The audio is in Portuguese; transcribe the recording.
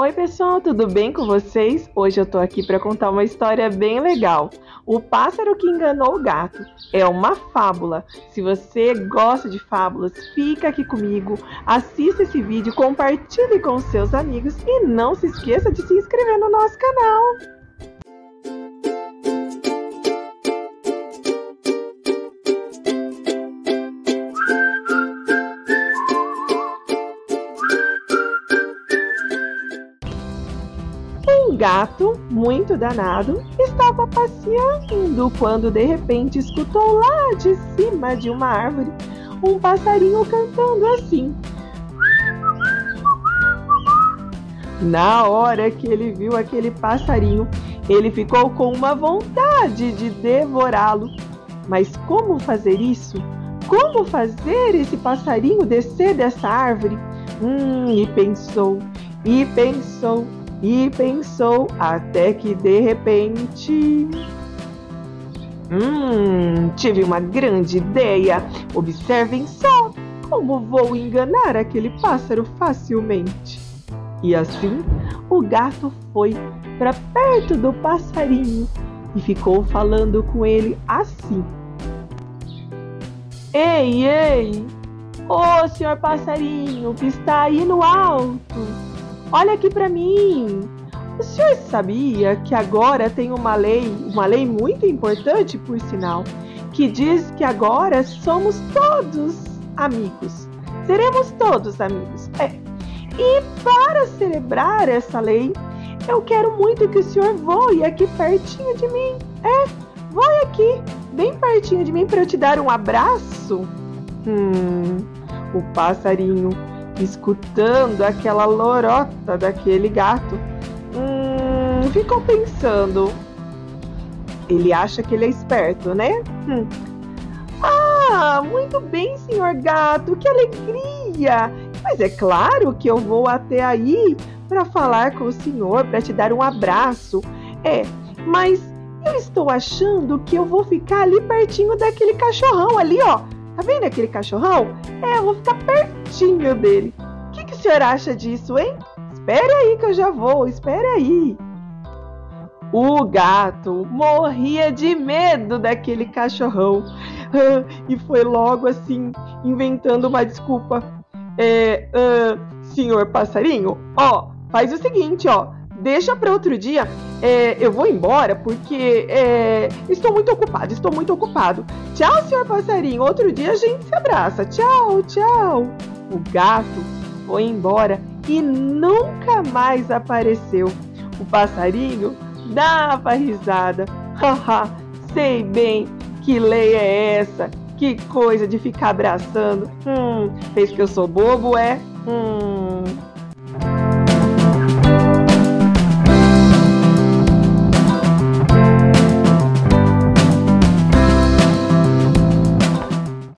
Oi, pessoal, tudo bem com vocês? Hoje eu tô aqui para contar uma história bem legal. O pássaro que enganou o gato é uma fábula. Se você gosta de fábulas, fica aqui comigo, assista esse vídeo, compartilhe com seus amigos e não se esqueça de se inscrever no nosso canal. Um gato, muito danado, estava passeando quando de repente escutou lá de cima de uma árvore um passarinho cantando assim. Na hora que ele viu aquele passarinho, ele ficou com uma vontade de devorá-lo. Mas como fazer isso? Como fazer esse passarinho descer dessa árvore? Hum, e pensou, e pensou, e pensou até que de repente. Hum, tive uma grande ideia. Observem só como vou enganar aquele pássaro facilmente. E assim, o gato foi para perto do passarinho e ficou falando com ele assim: Ei, ei! Ô, oh, senhor passarinho que está aí no alto! Olha aqui para mim. O senhor sabia que agora tem uma lei, uma lei muito importante, por sinal, que diz que agora somos todos amigos. Seremos todos amigos. É. E para celebrar essa lei, eu quero muito que o senhor voe aqui pertinho de mim. É, voe aqui, bem pertinho de mim para eu te dar um abraço. Hum, o passarinho escutando aquela lorota daquele gato, hum, ficou pensando. Ele acha que ele é esperto, né? Hum. Ah, muito bem, senhor gato, que alegria! Mas é claro que eu vou até aí para falar com o senhor, para te dar um abraço. É, mas eu estou achando que eu vou ficar ali pertinho daquele cachorrão ali, ó Tá vendo aquele cachorrão? É, eu vou ficar pertinho dele. O que, que o senhor acha disso, hein? Espere aí que eu já vou, espere aí. O gato morria de medo daquele cachorrão e foi logo assim, inventando uma desculpa. É, uh, senhor passarinho, ó, faz o seguinte, ó, deixa para outro dia. É, eu vou embora porque é, estou muito ocupado, estou muito ocupado. Tchau, senhor passarinho. Outro dia a gente se abraça. Tchau, tchau. O gato foi embora e nunca mais apareceu. O passarinho dava risada. Haha, sei bem que lei é essa. Que coisa de ficar abraçando. Hum, fez que eu sou bobo, é? Hum.